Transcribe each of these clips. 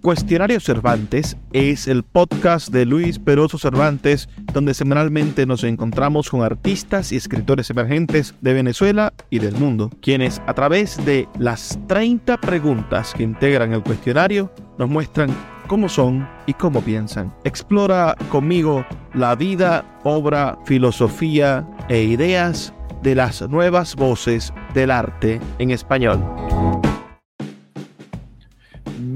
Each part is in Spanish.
Cuestionario Cervantes es el podcast de Luis Peroso Cervantes, donde semanalmente nos encontramos con artistas y escritores emergentes de Venezuela y del mundo, quienes a través de las 30 preguntas que integran el cuestionario nos muestran cómo son y cómo piensan. Explora conmigo la vida, obra, filosofía e ideas de las nuevas voces del arte en español.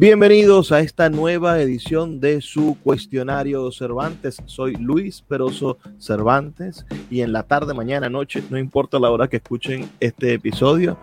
Bienvenidos a esta nueva edición de su cuestionario Cervantes. Soy Luis Peroso Cervantes y en la tarde, mañana, noche, no importa la hora que escuchen este episodio,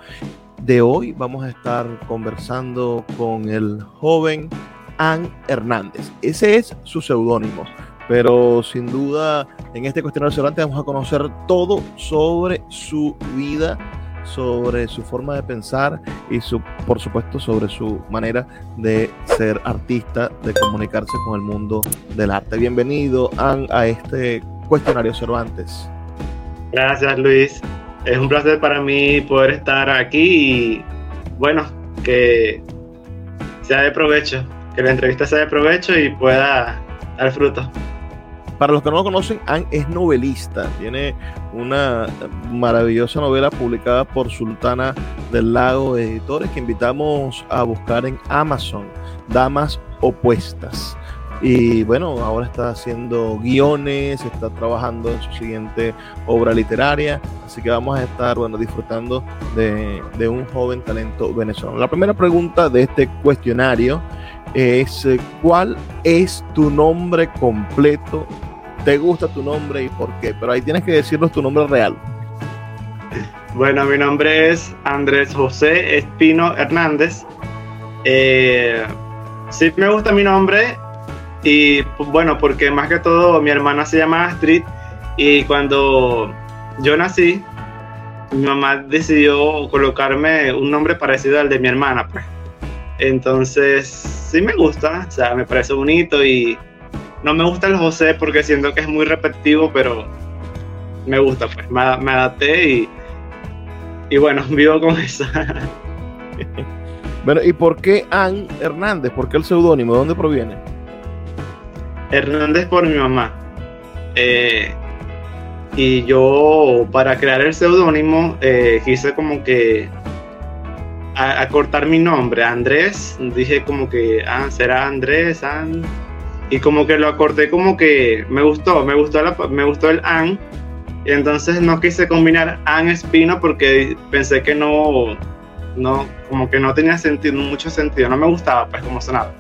de hoy vamos a estar conversando con el joven An Hernández. Ese es su seudónimo, pero sin duda en este cuestionario Cervantes vamos a conocer todo sobre su vida sobre su forma de pensar y su, por supuesto sobre su manera de ser artista, de comunicarse con el mundo del arte. Bienvenido a este cuestionario Cervantes. Gracias Luis, es un placer para mí poder estar aquí y bueno, que sea de provecho, que la entrevista sea de provecho y pueda dar fruto. Para los que no lo conocen, Anne es novelista. Tiene una maravillosa novela publicada por Sultana del Lago Editores que invitamos a buscar en Amazon, Damas Opuestas. Y bueno, ahora está haciendo guiones, está trabajando en su siguiente obra literaria, así que vamos a estar bueno, disfrutando de, de un joven talento venezolano. La primera pregunta de este cuestionario es ¿cuál es tu nombre completo te gusta tu nombre y por qué, pero ahí tienes que decirnos tu nombre real. Bueno, mi nombre es Andrés José Espino Hernández. Eh, sí me gusta mi nombre y bueno, porque más que todo mi hermana se llama Astrid y cuando yo nací, mi mamá decidió colocarme un nombre parecido al de mi hermana. Pues. Entonces, sí me gusta, o sea, me parece bonito y no me gusta el José porque siento que es muy repetitivo, pero me gusta, pues me, adapté y, y bueno, vivo con eso. bueno, ¿y por qué Ann Hernández? ¿Por qué el seudónimo? ¿De dónde proviene? Hernández por mi mamá. Eh, y yo, para crear el seudónimo, eh, quise como que acortar mi nombre, Andrés. Dije como que, ah, será Andrés, Ann y como que lo acorté como que me gustó, me gustó, me gustó el An. Entonces no quise combinar An Espino porque pensé que no, no, como que no tenía sentido, mucho sentido, no me gustaba pues como sonaba.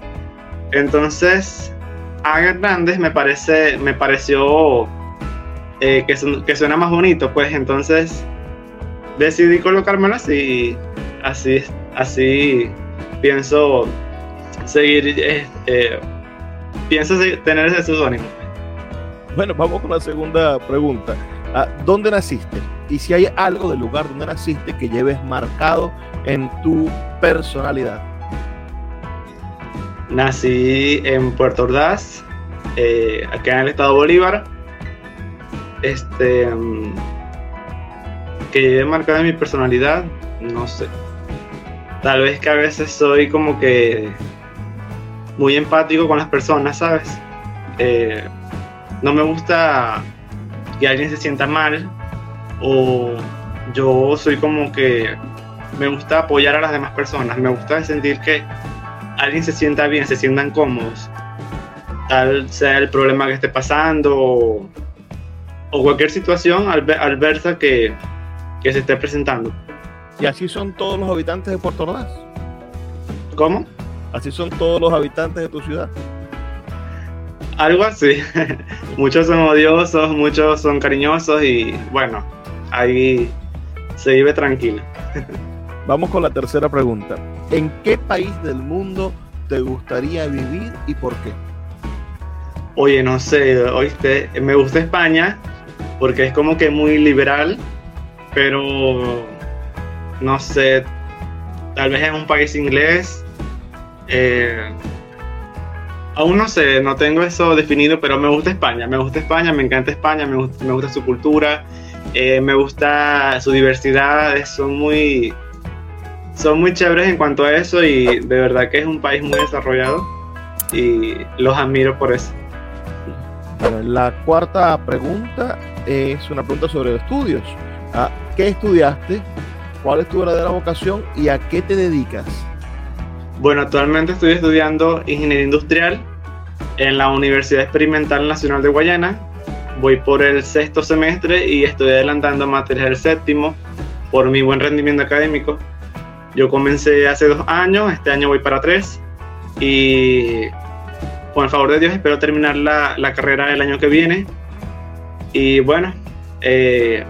Entonces, An Hernández me parece, me pareció eh, que, que suena más bonito, pues entonces decidí colocármelo así, así, así pienso seguir eh, eh piensas tener ese seudónimo? Bueno, vamos con la segunda pregunta. Ah, ¿Dónde naciste? Y si hay algo del lugar donde naciste que lleves marcado en tu personalidad. Nací en Puerto Ordaz, eh, acá en el estado Bolívar. Este. Mm, que lleve marcado en mi personalidad, no sé. Tal vez que a veces soy como que muy empático con las personas, ¿sabes? Eh, no me gusta que alguien se sienta mal o yo soy como que me gusta apoyar a las demás personas, me gusta sentir que alguien se sienta bien, se sientan cómodos, tal sea el problema que esté pasando o, cualquier situación adversa que, que se esté presentando. ¿Y así son todos los habitantes de Puerto Ordaz? ¿Cómo? ¿Así son todos los habitantes de tu ciudad? Algo así. muchos son odiosos, muchos son cariñosos y bueno, ahí se vive tranquilo. Vamos con la tercera pregunta. ¿En qué país del mundo te gustaría vivir y por qué? Oye, no sé, oíste, me gusta España porque es como que muy liberal, pero no sé, tal vez en un país inglés eh, aún no sé, no tengo eso definido, pero me gusta España, me gusta España, me encanta España, me gusta, su cultura, eh, me gusta su diversidad, son muy, son muy chéveres en cuanto a eso y de verdad que es un país muy desarrollado. y los admiro por eso. la cuarta pregunta es una pregunta sobre estudios. Ah, ¿Qué estudiaste? ¿Cuál es tu verdadera vocación y a qué te dedicas? Bueno, actualmente estoy estudiando ingeniería industrial en la Universidad Experimental Nacional de Guayana. Voy por el sexto semestre y estoy adelantando materias del séptimo por mi buen rendimiento académico. Yo comencé hace dos años, este año voy para tres y con el favor de Dios espero terminar la, la carrera el año que viene y bueno, eh,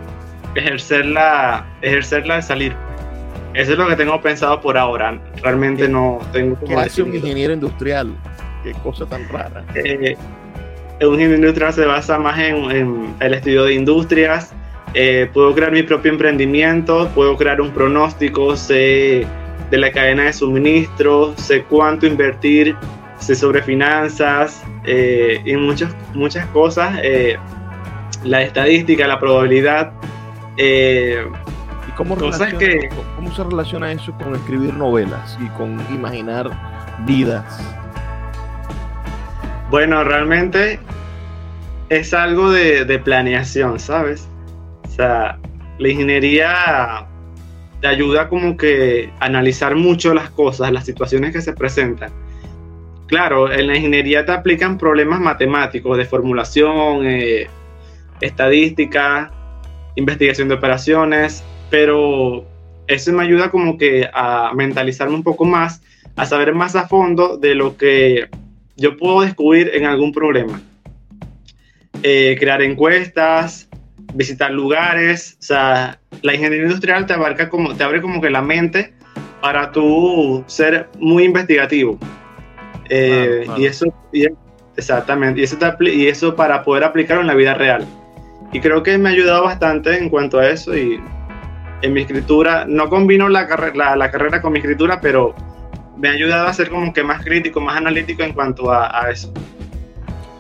ejercerla, ejercerla de salir. Eso es lo que tengo pensado por ahora. Realmente no tengo como hace un ingeniero industrial? Qué cosa tan rara. Eh, un ingeniero industrial se basa más en, el estudio de industrias. Eh, puedo crear mi propio emprendimiento, puedo crear un pronóstico, sé de la cadena de suministro, sé cuánto invertir, sé sobre finanzas eh, y muchas, muchas cosas. Eh, la estadística, la probabilidad. Eh, ¿Y cómo, que, cómo se relaciona eso con escribir novelas y con imaginar vidas? Bueno, realmente es algo de, de, planeación, ¿sabes? O sea, la ingeniería te ayuda como que a analizar mucho las cosas, las situaciones que se presentan. Claro, en la ingeniería te aplican problemas matemáticos de formulación, eh, estadística, investigación de operaciones, pero eso me ayuda como que a mentalizarme un poco más, a saber más a fondo de lo que yo puedo descubrir en algún problema. Eh, crear encuestas, visitar lugares, o sea, la ingeniería industrial te abarca como, te abre como que la mente para tú ser muy investigativo. Eh, y eso, exactamente, y eso, y eso para poder aplicarlo en la vida real. Y creo que me ha ayudado bastante en cuanto a eso y en mi escritura, no combino la, la, la carrera con mi escritura, pero me ha ayudado a ser como que más crítico, más analítico en cuanto a, a eso.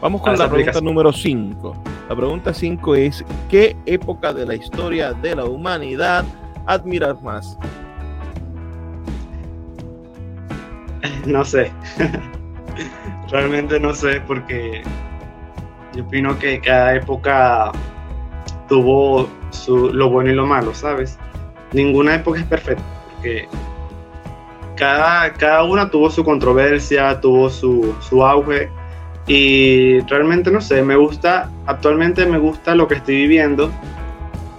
Vamos con la pregunta número 5. La pregunta 5 es, ¿qué época de la historia de la humanidad admiras más? No sé. Realmente no sé porque yo opino que cada época tuvo su, lo bueno y lo malo, ¿sabes? Ninguna época es perfecta porque cada, cada una tuvo su controversia, tuvo su, su auge y realmente no sé, me gusta, actualmente me gusta lo que estoy viviendo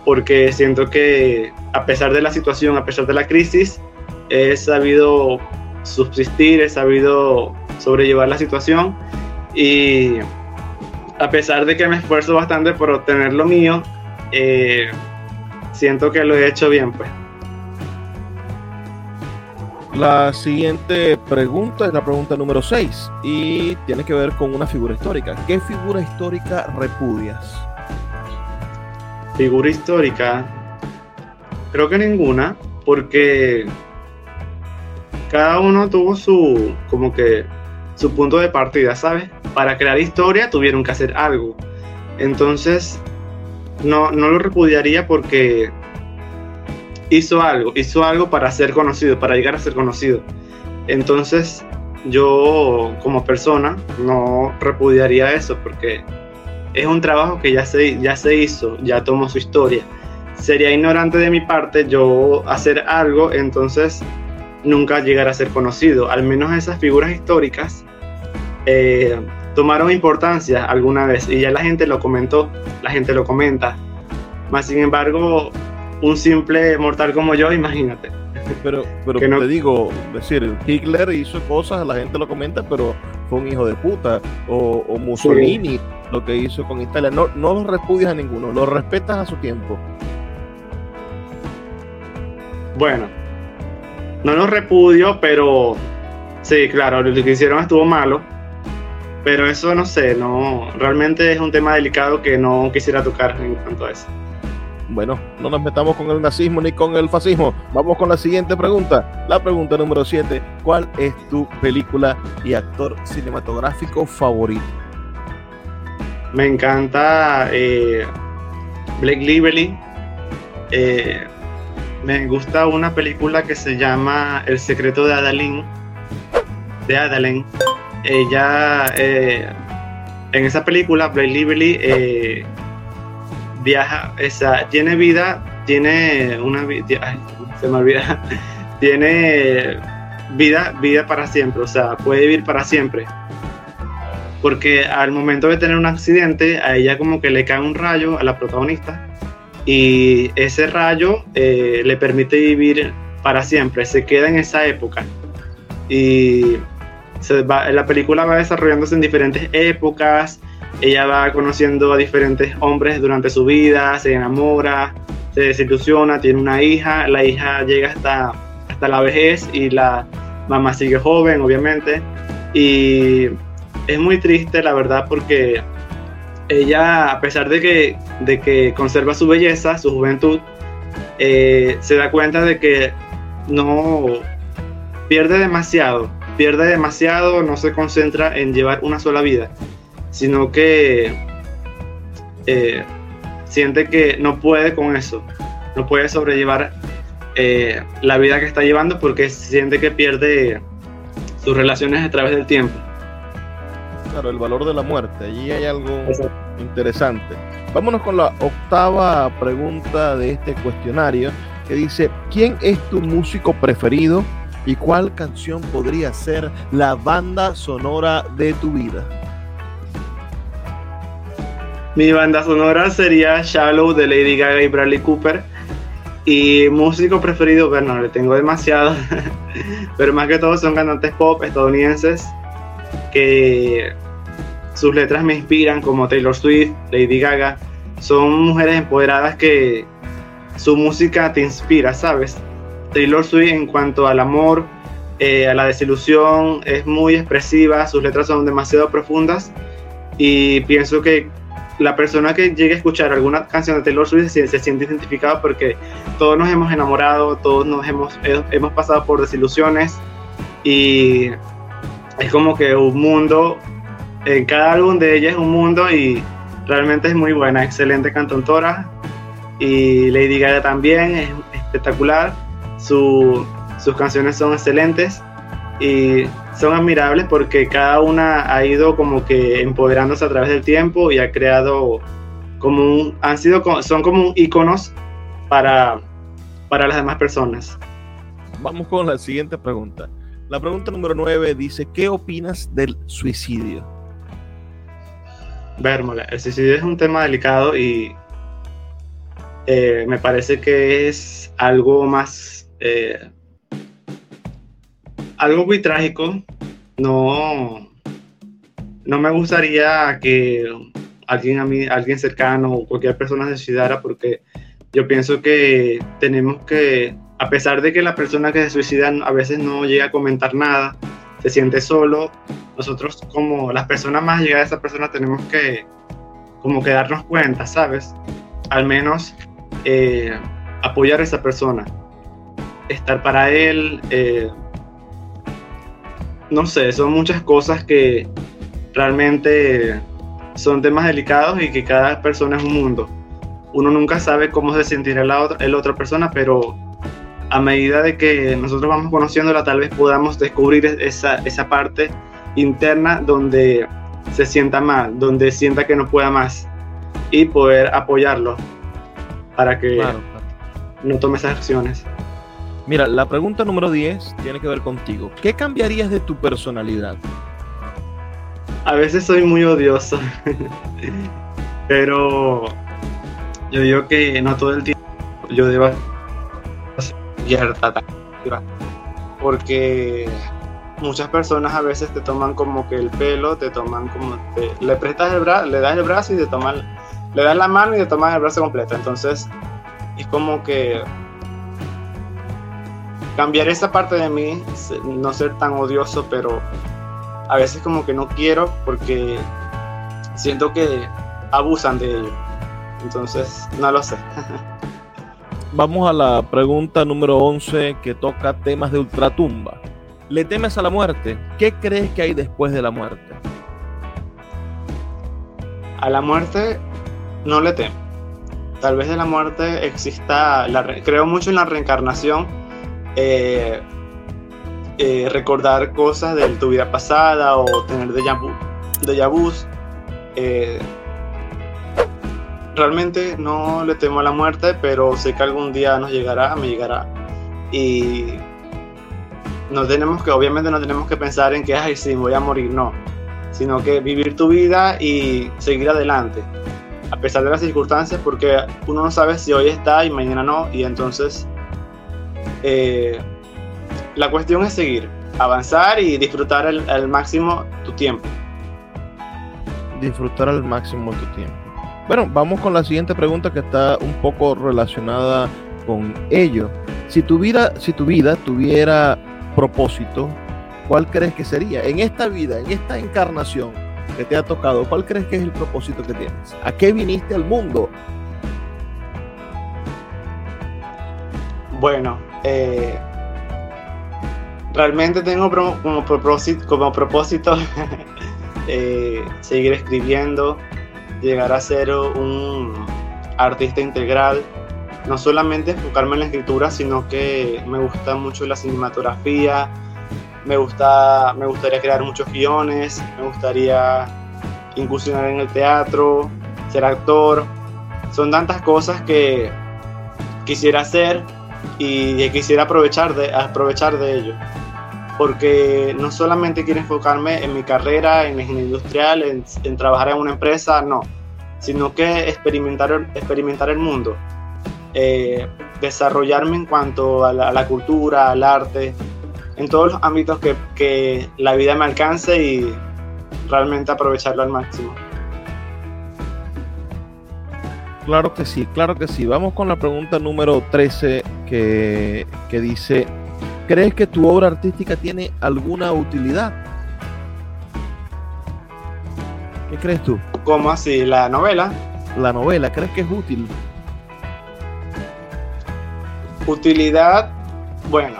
porque siento que a pesar de la situación, a pesar de la crisis, he sabido subsistir, he sabido sobrellevar la situación y a pesar de que me esfuerzo bastante por obtener lo mío, eh, siento que lo he hecho bien pues. La siguiente pregunta es la pregunta número 6 y tiene que ver con una figura histórica. ¿Qué figura histórica repudias? Figura histórica, creo que ninguna, porque cada uno tuvo su, como que, su punto de partida, ¿sabes? Para crear historia tuvieron que hacer algo. Entonces, no, no lo repudiaría porque hizo algo, hizo algo para ser conocido, para llegar a ser conocido. Entonces, yo como persona no repudiaría eso porque es un trabajo que ya se, ya se hizo, ya tomó su historia. Sería ignorante de mi parte yo hacer algo, entonces nunca llegar a ser conocido. Al menos esas figuras históricas eh, tomaron importancia alguna vez y ya la gente lo comentó, la gente lo comenta. Más sin embargo, un simple mortal como yo, imagínate. Pero, pero te digo, decir, Hitler hizo cosas, la gente lo comenta, pero fue un hijo de puta. O, Mussolini, lo que hizo con Italia. No, no lo repudias a ninguno, lo respetas a su tiempo. Bueno, no lo repudio, pero sí, claro, lo que hicieron estuvo malo. Pero eso no sé, no, realmente es un tema delicado que no quisiera tocar en cuanto a eso. Bueno, no nos metamos con el nazismo ni con el fascismo. Vamos con la siguiente pregunta. La pregunta número 7. ¿Cuál es tu película y actor cinematográfico favorito? Me encanta eh, Blake Lively. Eh, me gusta una película que se llama El secreto de Adalín. De Adalén. Ella, eh, en esa película, Blake Lively eh, viaja, esa, tiene vida, tiene una vida, se me olvida, tiene vida, vida para siempre, o sea, puede vivir para siempre. Porque al momento de tener un accidente, a ella como que le cae un rayo a la protagonista y ese rayo eh, le permite vivir para siempre, se queda en esa época. Y la película va desarrollándose en diferentes épocas, ella va conociendo a diferentes hombres durante su vida, se enamora, se desilusiona, tiene una hija, la hija llega hasta, hasta la vejez y la mamá sigue joven, obviamente. Y es muy triste, la verdad, porque ella, a pesar de que, de que conserva su belleza, su juventud, eh, se da cuenta de que no pierde demasiado, pierde demasiado, no se concentra en llevar una sola vida, sino que eh, siente que no puede con eso, no puede sobrellevar eh, la vida que está llevando porque siente que pierde sus relaciones a través del tiempo. Claro, el valor de la muerte, allí hay algo interesante. Vámonos con la octava pregunta de este cuestionario que dice, ¿quién es tu músico preferido y cuál canción podría ser la banda sonora de tu vida? Mi banda sonora sería Shallow de Lady Gaga y Bradley Cooper. Y músico preferido, bueno, le tengo demasiado, pero más que todo son cantantes pop estadounidenses que sus letras me inspiran, como Taylor Swift, Lady Gaga. Son mujeres empoderadas que su música te inspira, ¿sabes? Taylor Swift en cuanto al amor, eh, a la desilusión, es muy expresiva, sus letras son demasiado profundas y pienso que la persona que llegue a escuchar alguna canción de Taylor Swift se, siente identificada porque todos nos hemos enamorado, todos nos hemos, hemos pasado por desilusiones y es como que un mundo, en cada álbum de ella es un mundo y realmente es muy buena, excelente cantautora y Lady Gaga también es espectacular, sus canciones son excelentes y son admirables porque cada una ha ido como que empoderándose a través del tiempo y ha creado como un, han sido, son como iconos para, para las demás personas. Vamos con la siguiente pregunta. La pregunta número 9 dice, ¿qué opinas del suicidio? Vérmola, el suicidio es un tema delicado y eh, me parece que es algo más eh, algo muy trágico. No, no me gustaría que alguien a mí, alguien cercano o cualquier persona se suicidara porque yo pienso que tenemos que, a pesar de que la persona que se suicida a veces no llega a comentar nada, se siente solo, nosotros como las personas más llegadas a esa persona tenemos que como que darnos cuenta, ¿sabes? Al menos eh, apoyar a esa persona, estar para él, eh, no sé, son muchas cosas que realmente son temas delicados y que cada persona es un mundo. Uno nunca sabe cómo se sentirá la otra, otra persona, pero a medida de que nosotros vamos conociéndola, tal vez podamos descubrir esa, esa parte interna donde se sienta mal, donde sienta que no pueda más y poder apoyarlo para que no tome esas acciones. Mira, la pregunta número 10 tiene que ver contigo. ¿Qué cambiarías de tu personalidad? A veces soy muy odioso, pero yo digo que no todo el tiempo yo debo porque muchas personas a veces te toman como que el pelo, te toman como le prestas el brazo, le das el brazo y te toman le das la mano y te tomas el brazo completo. Entonces, es como que cambiar esa parte de mí, no ser tan odioso, pero a veces como que no quiero porque siento que abusan de ello. Entonces, no lo sé. Vamos a la pregunta número 11 que toca temas de ultratumba. ¿Le temes a la muerte? ¿Qué crees que hay después de la muerte? A la muerte no le temo. Tal vez de la muerte exista, la creo mucho en la reencarnación, eh, eh, recordar cosas de tu vida pasada o tener déjà vu, déjà. Eh, realmente no le temo a la muerte, pero sé que algún día nos llegará, me llegará. Y no tenemos que, obviamente no tenemos que pensar en que, ay, sí, voy a morir, no. Sino que vivir tu vida y seguir adelante, a pesar de las circunstancias, porque uno no sabe si hoy está y mañana no, y entonces eh, la cuestión es seguir, avanzar y disfrutar al máximo tu tiempo. Disfrutar al máximo tu tiempo. Bueno, vamos con la siguiente pregunta que está un poco relacionada con ello. Si tu vida, si tu vida tuviera propósito, ¿cuál crees que sería? En esta vida, en esta encarnación que te ha tocado, ¿cuál crees que es el propósito que tienes? ¿A qué viniste al mundo? Bueno, eh, realmente tengo como propósito, eh, seguir escribiendo, llegar a ser un artista integral, no solamente enfocarme en la escritura, sino que me gusta mucho la cinematografía, me, gusta, me gustaría crear muchos guiones, me gustaría incursionar en el teatro, ser actor. Son tantas cosas que quisiera hacer y quisiera aprovechar de, aprovechar de ello. Porque no solamente quiero enfocarme en mi carrera, en la ingeniería industrial, en, en trabajar en una empresa, no sino que experimentar, experimentar el mundo, eh, desarrollarme en cuanto a la, cultura, al arte, en todos los ámbitos que, que la vida me alcance y realmente aprovecharlo al máximo. Claro que sí, claro que sí. Vamos con la pregunta número 13 que, que, dice, ¿crees que tu obra artística tiene alguna utilidad? ¿Qué crees tú? ¿Cómo así? ¿La novela? La novela, ¿crees que es útil? Utilidad, bueno,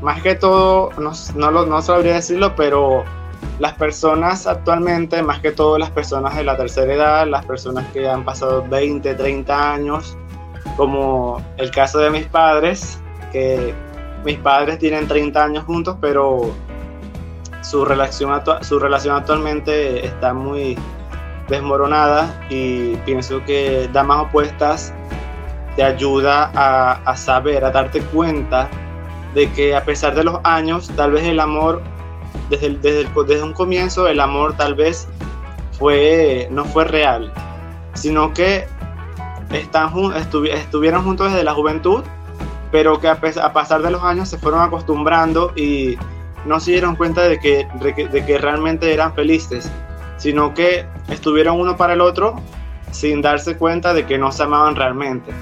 más que todo, no, no, lo, no sabría decirlo, pero las personas actualmente, más que todo las personas de la tercera edad, las personas que han pasado 20, 30 años, como el caso de mis padres, que mis padres tienen 30 años juntos, pero su relación, su relación actualmente está muy desmoronada y pienso que Damas Opuestas te ayuda a, saber, a darte cuenta de que a pesar de los años, tal vez el amor, desde, desde, desde un comienzo, el amor tal vez fue, no fue real, sino que están, estuvieron juntos desde la juventud, pero que a, pasar de los años se fueron acostumbrando y no se dieron cuenta de que, de que, realmente eran felices, sino que estuvieron uno para el otro sin darse cuenta de que no se amaban realmente.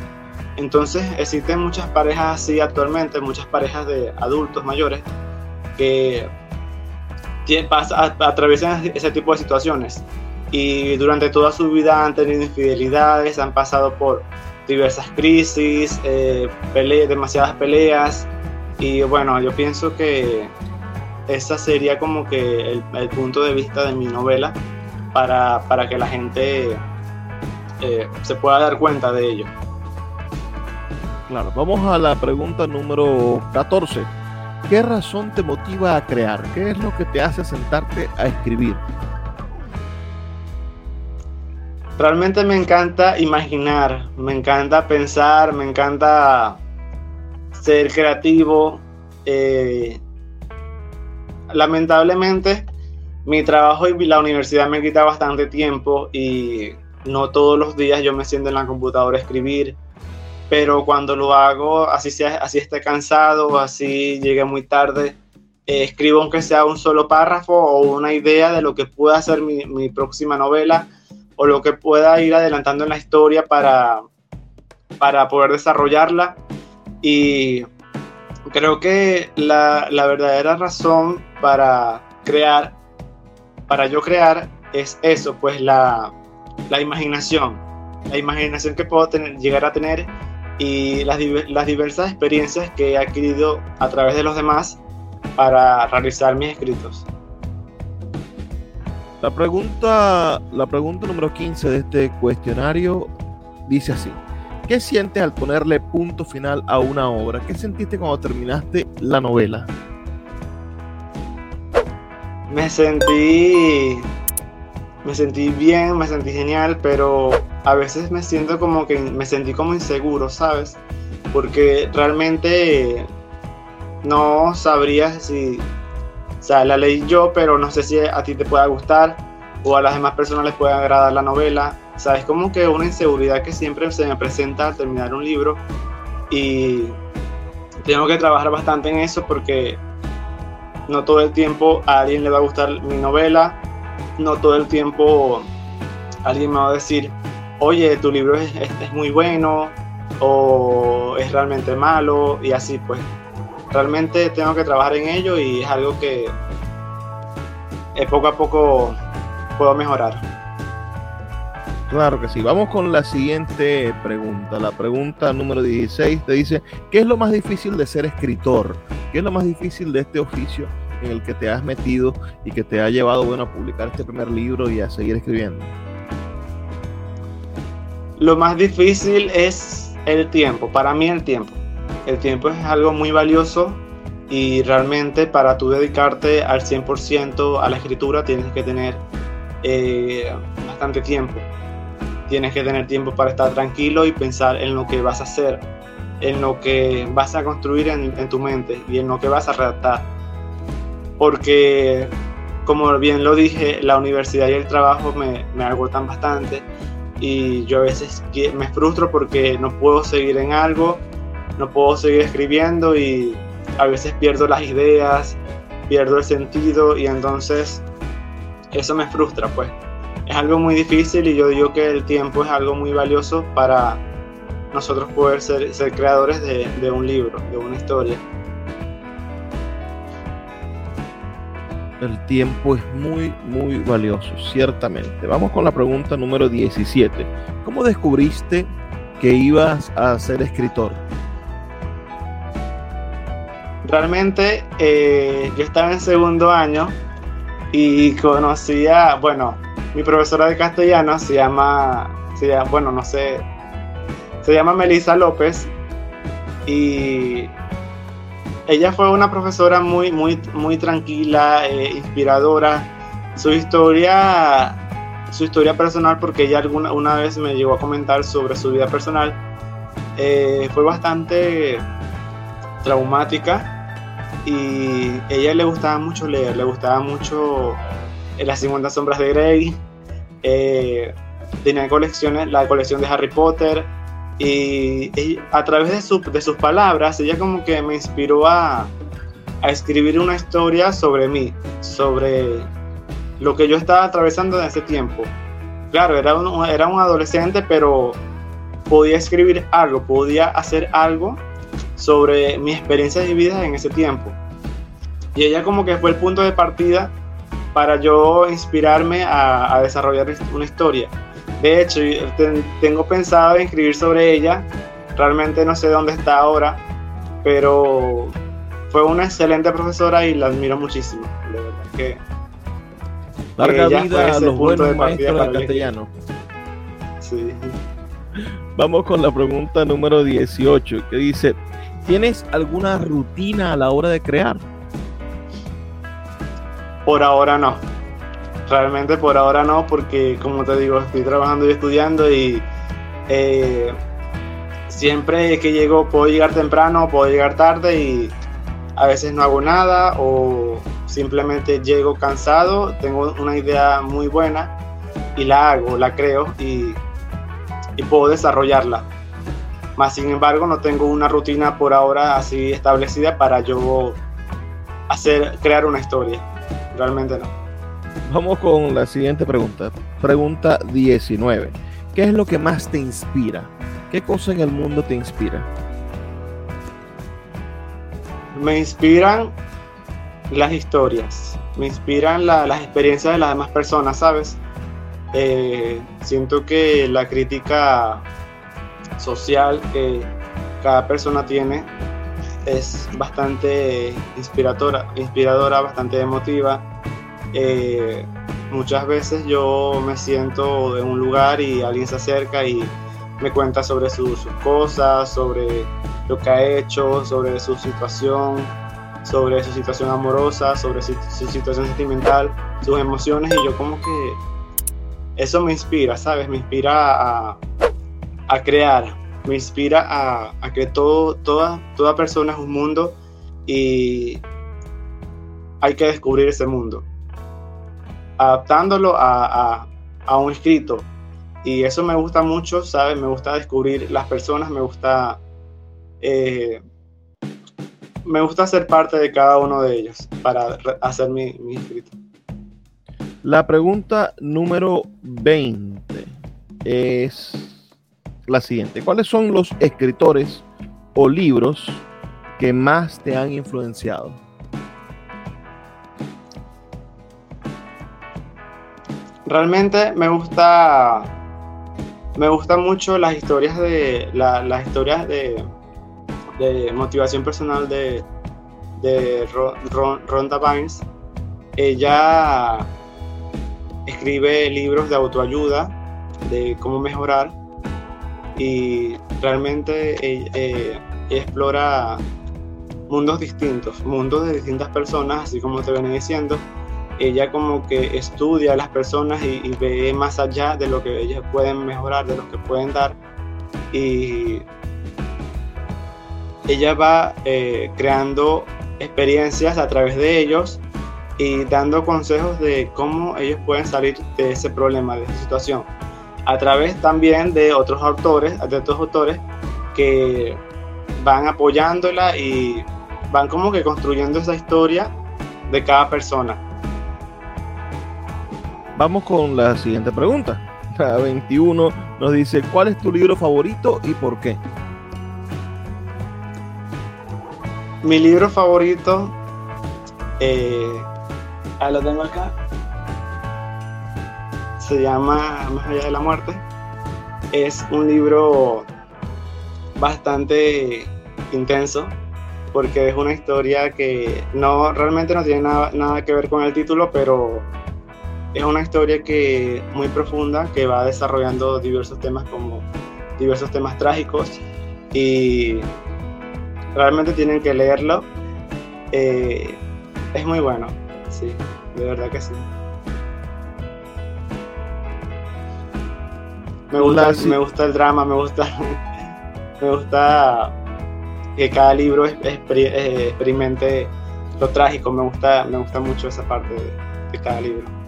Entonces existen muchas parejas así actualmente, muchas parejas de adultos mayores que atraviesan ese tipo de situaciones y durante toda su vida han tenido infidelidades, han pasado por diversas crisis, eh, demasiadas peleas y bueno, yo pienso que ese sería como que el, punto de vista de mi novela para, para que la gente eh, se pueda dar cuenta de ello. Claro, vamos a la pregunta número 14. ¿Qué razón te motiva a crear? ¿Qué es lo que te hace sentarte a escribir? Realmente me encanta imaginar, me encanta pensar, me encanta ser creativo. Eh, lamentablemente mi trabajo y la universidad me quita bastante tiempo y no todos los días yo me siento en la computadora a escribir, pero cuando lo hago, así, sea, así esté cansado, así llegue muy tarde, eh, escribo aunque sea un solo párrafo o una idea de lo que pueda ser mi, mi, próxima novela o lo que pueda ir adelantando en la historia para, para poder desarrollarla. Y creo que la, la verdadera razón para crear, para yo crear, es eso, pues la, la imaginación, la imaginación que puedo tener, llegar a tener y las, las diversas experiencias que he adquirido a través de los demás para realizar mis escritos. La pregunta, la pregunta número 15 de este cuestionario dice así. ¿Qué sientes al ponerle punto final a una obra? ¿Qué sentiste cuando terminaste la novela? me sentí me sentí bien, me sentí genial, pero a veces me siento como que me sentí como inseguro, ¿sabes? Porque realmente no sabría si, o sea, la leí yo, pero no sé si a ti te pueda gustar o a las demás personas les puede agradar la novela. O como que una inseguridad que siempre se me presenta al terminar un libro y tengo que trabajar bastante en eso porque no todo el tiempo a alguien le va a gustar mi novela, no todo el tiempo alguien me va a decir, oye, tu libro es, muy bueno o es realmente malo y así pues. Realmente tengo que trabajar en ello y es algo que eh, poco a poco puedo mejorar. Claro que sí. Vamos con la siguiente pregunta. La pregunta número 16 te dice, ¿qué es lo más difícil de ser escritor? ¿Qué es lo más difícil de este oficio en el que te has metido y que te ha llevado bueno, a publicar este primer libro y a seguir escribiendo? Lo más difícil es el tiempo, para mí el tiempo. El tiempo es algo muy valioso y realmente para tú dedicarte al 100% a la escritura tienes que tener eh, bastante tiempo. Tienes que tener tiempo para estar tranquilo y pensar en lo que vas a hacer, en lo que vas a construir en, tu mente y en lo que vas a redactar porque como bien lo dije, la universidad y el trabajo me, me agotan bastante y yo a veces me frustro porque no puedo seguir en algo, no puedo seguir escribiendo y a veces pierdo las ideas, pierdo el sentido y entonces eso me frustra pues. Es algo muy difícil y yo digo que el tiempo es algo muy valioso para nosotros poder ser, ser creadores de, de un libro, de una historia. El tiempo es muy, muy valioso, ciertamente. Vamos con la pregunta número 17. ¿Cómo descubriste que ibas a ser escritor? Realmente eh, yo estaba en segundo año y conocía, bueno, mi profesora de castellano se llama, se llama bueno, no sé, se llama Melissa López y ella fue una profesora muy, muy, muy tranquila, eh, inspiradora. Su historia, su historia personal, porque ella alguna una vez me llegó a comentar sobre su vida personal, eh, fue bastante traumática y a ella le gustaba mucho leer, le gustaba mucho eh, Las 50 sombras de Grey, tenía colecciones, la colección de Harry Potter, y, a través de, de, sus palabras, ella como que me inspiró a, a, escribir una historia sobre mí, sobre lo que yo estaba atravesando en ese tiempo. Claro, era un, era un adolescente, pero podía escribir algo, podía hacer algo sobre mis experiencias vividas en ese tiempo. Y ella como que fue el punto de partida para yo inspirarme a desarrollar una historia. De hecho, tengo pensado en escribir sobre ella. Realmente no sé dónde está ahora, pero fue una excelente profesora y la admiro muchísimo. De verdad que. Larga vida a los buenos maestros de castellano. Sí. Vamos con la pregunta número 18, que dice: ¿Tienes alguna rutina a la hora de crear? Por ahora no realmente por ahora no, porque como te digo, estoy trabajando y estudiando y eh, siempre que llego puedo llegar temprano, puedo llegar tarde y a veces no hago nada o simplemente llego cansado, tengo una idea muy buena y la hago, la creo y, y puedo desarrollarla. Más sin embargo, no tengo una rutina por ahora así establecida para yo hacer, crear una historia. Realmente no. Vamos con la siguiente pregunta. Pregunta 19. ¿Qué es lo que más te inspira? ¿Qué cosa en el mundo te inspira? Me inspiran las historias, me inspiran las experiencias de las demás personas, ¿sabes? Eh, siento que la crítica social que cada persona tiene es bastante inspiradora, inspiradora bastante emotiva eh, muchas veces yo me siento en un lugar y alguien se acerca y me cuenta sobre sus cosas, sobre lo que ha hecho, sobre su situación, sobre su situación amorosa, sobre su, situación sentimental, sus emociones y yo como que eso me inspira, ¿sabes? Me inspira a, a crear, me inspira a, a, que todo, toda, toda persona es un mundo y hay que descubrir ese mundo, adaptándolo a, a, un escrito. Y eso me gusta mucho, ¿sabes? Me gusta descubrir las personas, me gusta... Eh, me gusta ser parte de cada uno de ellos para hacer mi, mi escrito. La pregunta número 20 es la siguiente. ¿Cuáles son los escritores o libros que más te han influenciado? Realmente me gusta me gustan mucho las historias de las historias de motivación personal de, de Ronda Bynes. Ella escribe libros de autoayuda, de cómo mejorar y realmente eh, explora mundos distintos, mundos de distintas personas, así como te venía diciendo. Ella como que estudia a las personas y, ve más allá de lo que ellas pueden mejorar, de lo que pueden dar. Y ella va eh, creando experiencias a través de ellos y dando consejos de cómo ellos pueden salir de ese problema, de esa situación. A través también de otros autores, de otros autores que van apoyándola y van como que construyendo esa historia de cada persona. Vamos con la siguiente pregunta. La 21 nos dice, ¿cuál es tu libro favorito y por qué? Mi libro favorito, eh, ah, lo tengo acá, se llama Más allá de la muerte. Es un libro bastante intenso porque es una historia que no realmente no tiene nada, nada que ver con el título, pero es una historia que muy profunda que va desarrollando diversos temas como diversos temas trágicos y realmente tienen que leerlo. Eh, es muy bueno, sí, de verdad que sí. Me gusta, me gusta el drama, me gusta, me gusta que cada libro eh, experimente lo trágico, me gusta, me gusta mucho esa parte de, cada libro.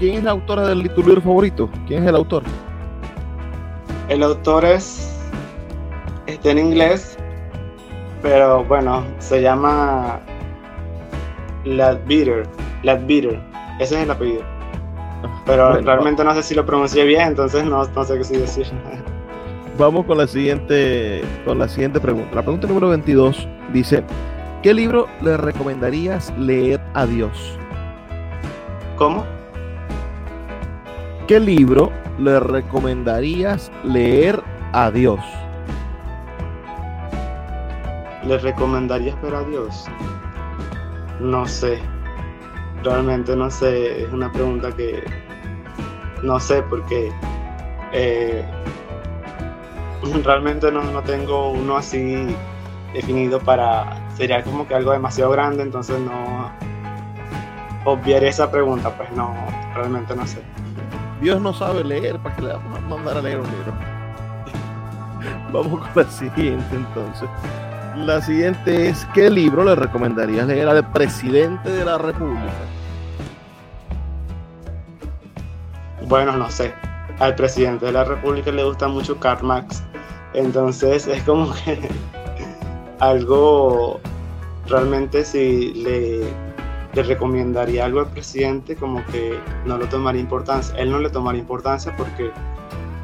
¿Quién es la autora del tu libro favorito? ¿Quién es el autor? El autor es está en inglés, pero bueno, se llama Ladbeater. Ladbeater. Ese es el apellido. Pero realmente no sé si lo pronuncié bien, entonces no, no sé qué sí decir. Vamos con la siguiente con la siguiente pregunta. La pregunta número 22 dice, ¿qué libro le recomendarías leer a Dios? ¿Cómo? ¿Qué libro le recomendarías leer a Dios? ¿Le recomendarías ver a Dios? No sé. Realmente no sé. Es una pregunta que no sé porque eh, realmente no, no tengo uno así definido para... Sería como que algo demasiado grande, entonces no... Obviaré esa pregunta, pues no, realmente no sé. Dios no sabe leer, ¿para que le vamos a mandar a leer un libro? Vamos con la siguiente entonces. La siguiente es, ¿qué libro le recomendarías leer al presidente de la República? Bueno, no sé. Al presidente de la República le gusta mucho Karl Marx. Entonces es como que algo realmente si le, le recomendaría algo al presidente como que no lo tomaría importancia. Él no le tomaría importancia porque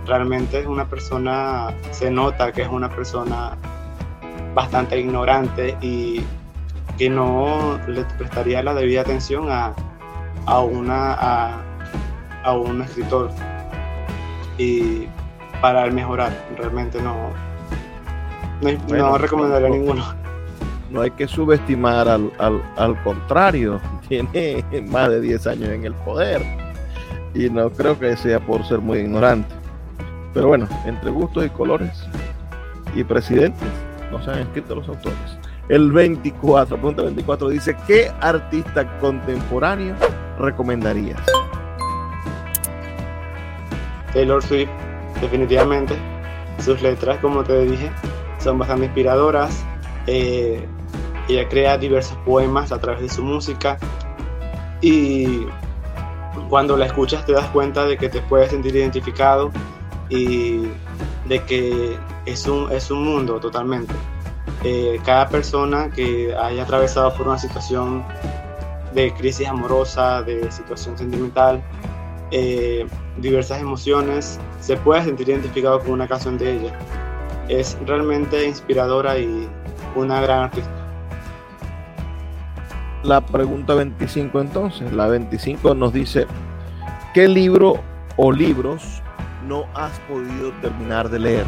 realmente es una persona, se nota que es una persona bastante ignorante y que no le prestaría la debida atención a, a una, a, un escritor. Y para mejorar, realmente no, no, recomendaría ninguno. No hay que subestimar al, al, al contrario, tiene más de 10 años en el poder y no creo que sea por ser muy ignorante. Pero bueno, entre gustos y colores y presidentes, no se han escrito los autores. El 24, pregunta 24 dice, ¿qué artista contemporáneo recomendarías? Taylor Swift, definitivamente. Sus letras, como te dije, son bastante inspiradoras. Eh, ella crea diversos poemas a través de su música y cuando la escuchas te das cuenta de que te puedes sentir identificado y de que es un, es un mundo totalmente. Eh, cada persona que haya atravesado por una situación de crisis amorosa, de situación sentimental, eh, diversas emociones, se puede sentir identificado con una canción de ella. Es realmente inspiradora y una gran artista. La pregunta 25 entonces, la 25 nos dice, ¿qué libro o libros no has podido terminar de leer?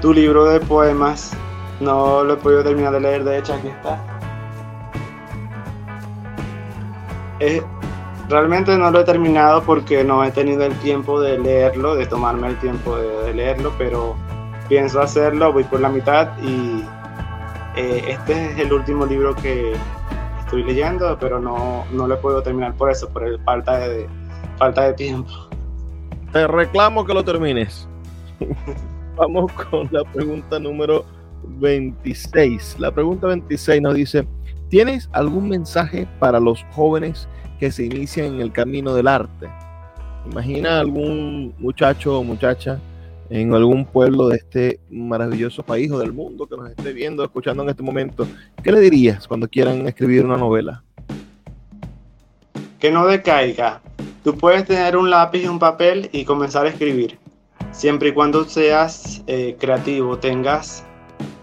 Tu libro de poemas no lo he podido terminar de leer, de hecho aquí está. realmente no lo he terminado porque no he tenido el tiempo de leerlo, de tomarme el tiempo de, leerlo, pero pienso hacerlo, voy por la mitad y eh, este es el último libro que estoy leyendo, pero no, no lo puedo terminar por eso, por el falta de, falta de tiempo. Te reclamo que lo termines. Vamos con la pregunta número 26. La pregunta 26 nos dice, ¿tienes algún mensaje para los jóvenes que se inician en el camino del arte? Imagina algún muchacho o muchacha en algún pueblo de este maravilloso país o del mundo que nos esté viendo, escuchando en este momento. ¿Qué le dirías cuando quieran escribir una novela? Que no decaiga, Tú puedes tener un lápiz y un papel y comenzar a escribir. Siempre y cuando seas eh, creativo, tengas,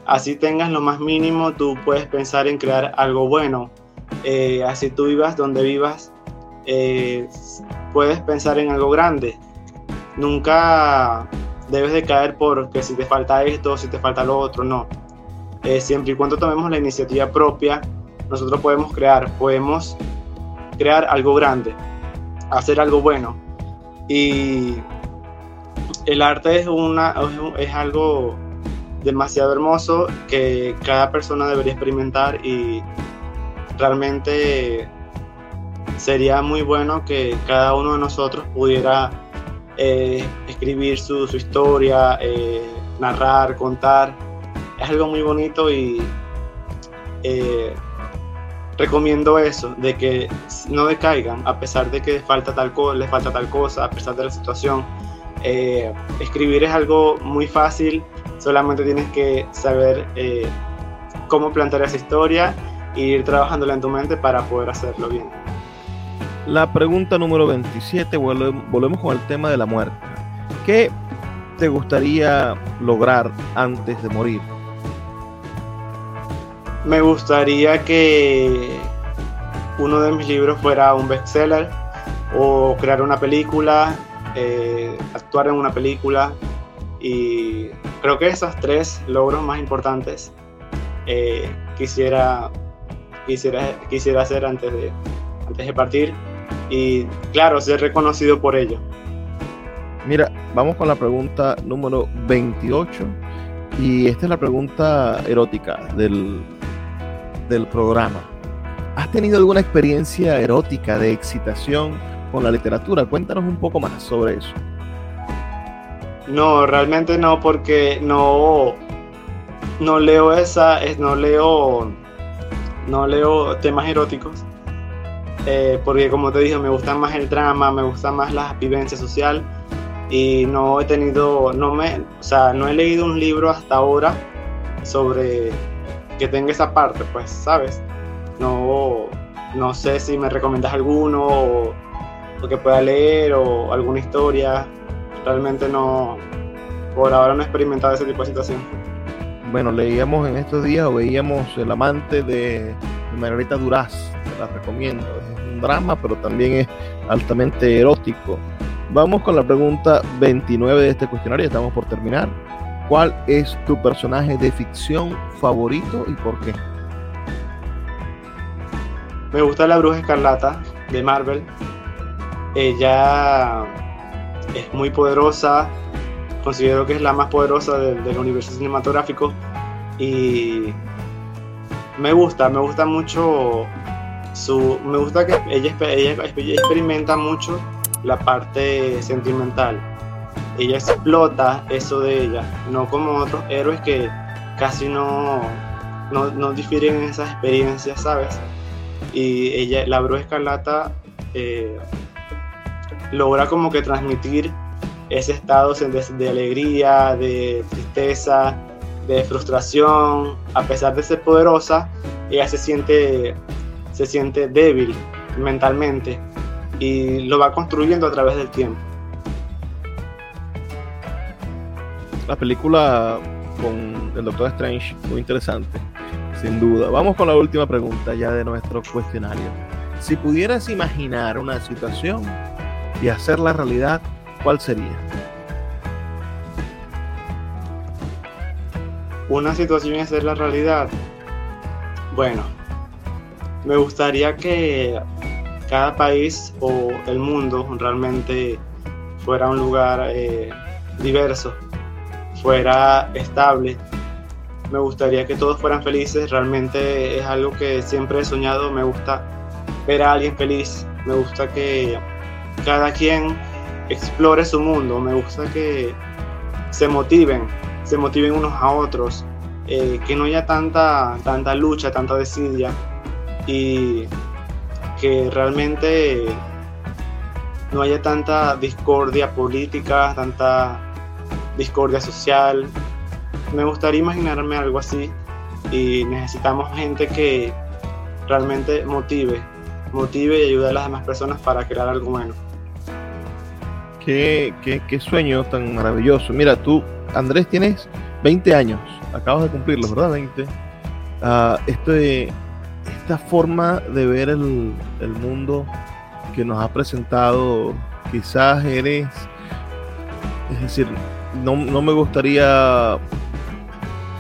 así tengas lo más mínimo, tú puedes pensar en crear algo bueno. Eh, así tú vivas donde vivas, eh, puedes pensar en algo grande. Nunca debes de caer porque si te falta esto, si te falta lo otro, no. siempre y cuando tomemos la iniciativa propia, nosotros podemos crear, podemos crear algo grande hacer algo bueno. Y el arte es, una, es algo demasiado hermoso que cada persona debería experimentar y realmente sería muy bueno que cada uno de nosotros pudiera eh, escribir su, historia, eh, narrar, contar. Es algo muy bonito y eh, recomiendo eso, de que no decaigan, a pesar de que falta tal les falta tal cosa, a pesar de la situación. Escribir es algo muy fácil, solamente tienes que saber cómo plantear esa historia e ir trabajándola en tu mente para poder hacerlo bien. La pregunta número 27, volvemos con el tema de la muerte. ¿Qué te gustaría lograr antes de morir? Me gustaría que uno de mis libros fuera un bestseller o crear una película, eh, actuar en una película y creo que esos tres logros más importantes eh, quisiera, quisiera, quisiera hacer antes de, antes de partir y claro, ser reconocido por ello. Mira, vamos con la pregunta número 28 y esta es la pregunta erótica del, del programa. ¿Has tenido alguna experiencia erótica de excitación con la literatura? Cuéntanos un poco más sobre eso. No, realmente no, porque no, no leo esa, no leo, no leo temas eróticos. Eh, porque como te dije, me gusta más el drama, me gusta más la vivencia social y no he tenido, no me, o sea, no he leído un libro hasta ahora sobre que tenga esa parte, pues, ¿sabes? No, no sé si me recomiendas alguno o, que pueda leer o alguna historia. Realmente no, por ahora no he experimentado ese tipo de situación. Bueno, leíamos en estos días o veíamos El amante de Margarita Duraz, la recomiendo. Es un drama, pero también es altamente erótico. Vamos con la pregunta 29 de este cuestionario, estamos por terminar. ¿Cuál es tu personaje de ficción favorito y por qué? Me gusta la Bruja Escarlata de Marvel. Ella es muy poderosa. Considero que es la más poderosa del, universo cinematográfico. y me gusta, me gusta mucho su, me gusta que ella, ella, experimenta mucho la parte sentimental. Ella explota eso de ella, no como otros héroes que casi no, no, difieren en esas experiencias, ¿sabes? Y ella, la Bruja Escarlata, eh, logra como que transmitir ese estado de, alegría, de tristeza, de frustración, a pesar de ser poderosa, ella se siente, se siente débil mentalmente y lo va construyendo a través del tiempo. La película con el Doctor Strange, muy interesante, sin duda. Vamos con la última pregunta ya de nuestro cuestionario. Si pudieras imaginar una situación y hacerla realidad, ¿cuál sería? Una situación y hacerla realidad. Bueno, me gustaría que cada país o el mundo realmente fuera un lugar eh, diverso, fuera estable. Me gustaría que todos fueran felices, realmente es algo que siempre he soñado, me gusta ver a alguien feliz, me gusta que cada quien explore su mundo, me gusta que se motiven, se motiven unos a otros, eh, que no haya tanta, tanta lucha, tanta desidia y que realmente no haya tanta discordia política, tanta discordia social. Me gustaría imaginarme algo así y necesitamos gente que realmente motive, motive y ayude a las demás personas para crear algo bueno. Qué, qué, sueño tan maravilloso. Mira, tú, Andrés, tienes 20 años, acabas de cumplirlos, ¿verdad? 20. Uh, este, esta forma de ver el, el, mundo que nos ha presentado, quizás eres, es decir, no, no me gustaría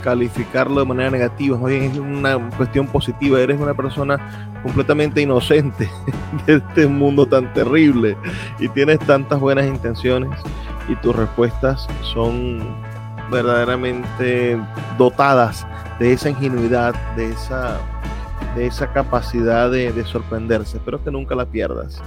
calificarlo de manera negativa, más bien es una cuestión positiva, eres una persona completamente inocente de este mundo tan terrible y tienes tantas buenas intenciones y tus respuestas son verdaderamente dotadas de esa ingenuidad, de esa, de esa capacidad de, de sorprenderse. Espero que nunca la pierdas.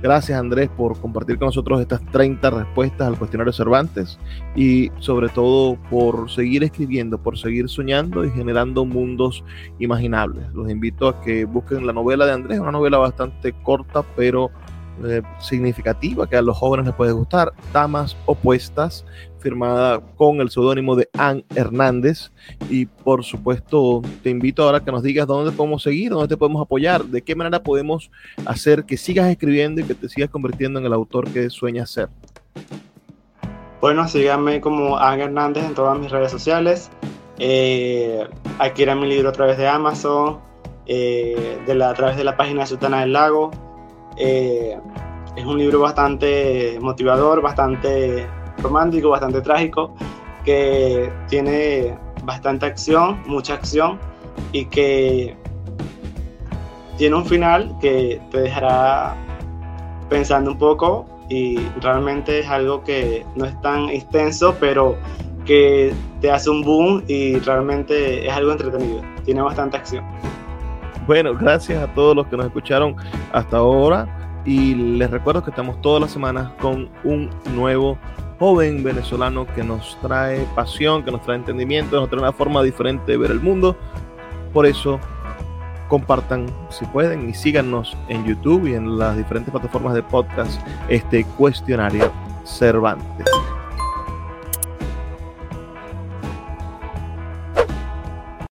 Gracias Andrés por compartir con nosotros estas 30 respuestas al cuestionario Cervantes y sobre todo por seguir escribiendo, por seguir soñando y generando mundos imaginables. Los invito a que busquen la novela de Andrés, una novela bastante corta pero eh, significativa que a los jóvenes les puede gustar, Damas Opuestas, firmada con el seudónimo de Ann Hernández. Y por supuesto, te invito ahora a que nos digas dónde podemos seguir, dónde te podemos apoyar, de qué manera podemos hacer que sigas escribiendo y que te sigas convirtiendo en el autor que sueñas ser. Bueno, síganme como Ann Hernández en todas mis redes sociales. Eh, mi libro a través de Amazon, eh, de la, a través de la página de Sultana del Lago. Eh, es un libro bastante motivador, bastante romántico, bastante trágico, que tiene bastante acción, mucha acción y que tiene un final que te dejará pensando un poco y realmente es algo que no es tan extenso, pero que te hace un boom y realmente es algo entretenido, tiene bastante acción. Bueno, gracias a todos los que nos escucharon hasta ahora y les recuerdo que estamos todas las semanas con un nuevo joven venezolano que nos trae pasión, que nos trae entendimiento, nos trae una forma diferente de ver el mundo. Por eso compartan si pueden y síganos en YouTube y en las diferentes plataformas de podcast este cuestionario Cervantes.